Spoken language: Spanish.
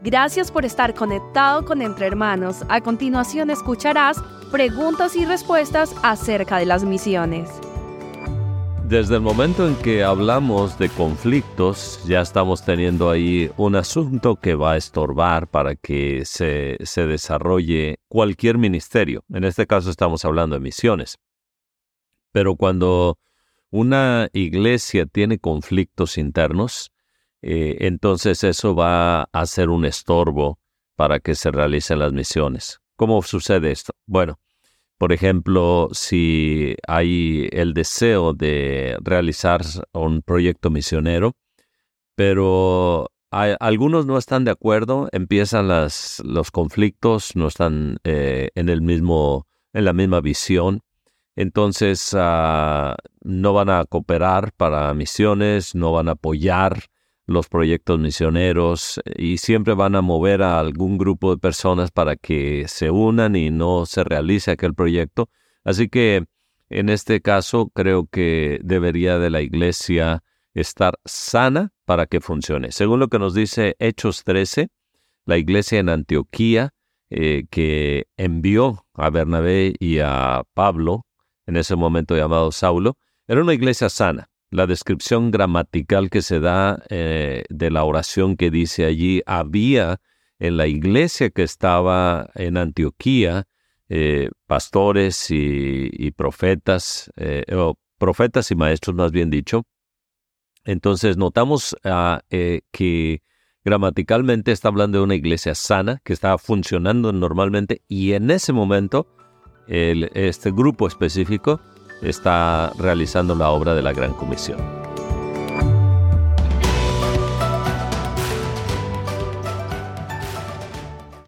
Gracias por estar conectado con Entre Hermanos. A continuación escucharás preguntas y respuestas acerca de las misiones. Desde el momento en que hablamos de conflictos, ya estamos teniendo ahí un asunto que va a estorbar para que se, se desarrolle cualquier ministerio. En este caso estamos hablando de misiones. Pero cuando una iglesia tiene conflictos internos, eh, entonces eso va a ser un estorbo para que se realicen las misiones. ¿Cómo sucede esto? Bueno, por ejemplo, si hay el deseo de realizar un proyecto misionero, pero algunos no están de acuerdo, empiezan los conflictos, no están eh, en el mismo, en la misma visión, entonces ah, no van a cooperar para misiones, no van a apoyar los proyectos misioneros y siempre van a mover a algún grupo de personas para que se unan y no se realice aquel proyecto. Así que en este caso creo que debería de la iglesia estar sana para que funcione. Según lo que nos dice Hechos 13, la iglesia en Antioquía eh, que envió a Bernabé y a Pablo, en ese momento llamado Saulo, era una iglesia sana la descripción gramatical que se da eh, de la oración que dice allí, había en la iglesia que estaba en Antioquía eh, pastores y, profetas, eh, profetas y maestros más bien dicho. Entonces notamos ah, que gramaticalmente está hablando de una iglesia sana que estaba funcionando normalmente y en ese momento este grupo específico está realizando la obra de la Gran Comisión.